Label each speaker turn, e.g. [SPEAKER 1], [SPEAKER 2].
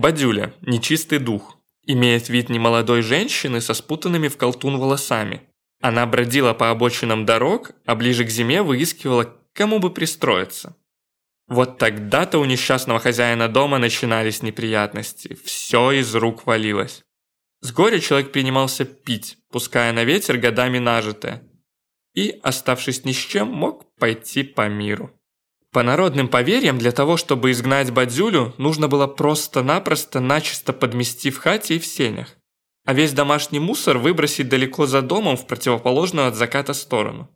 [SPEAKER 1] Бадюля – нечистый дух. Имеет вид немолодой женщины со спутанными в колтун волосами. Она бродила по обочинам дорог, а ближе к зиме выискивала, кому бы пристроиться. Вот тогда-то у несчастного хозяина дома начинались неприятности. Все из рук валилось. С горя человек принимался пить, пуская на ветер годами нажитое. И, оставшись ни с чем, мог пойти по миру. По народным поверьям, для того, чтобы изгнать Бадзюлю, нужно было просто-напросто начисто подмести в хате и в сенях, а весь домашний мусор выбросить далеко за домом в противоположную от заката сторону.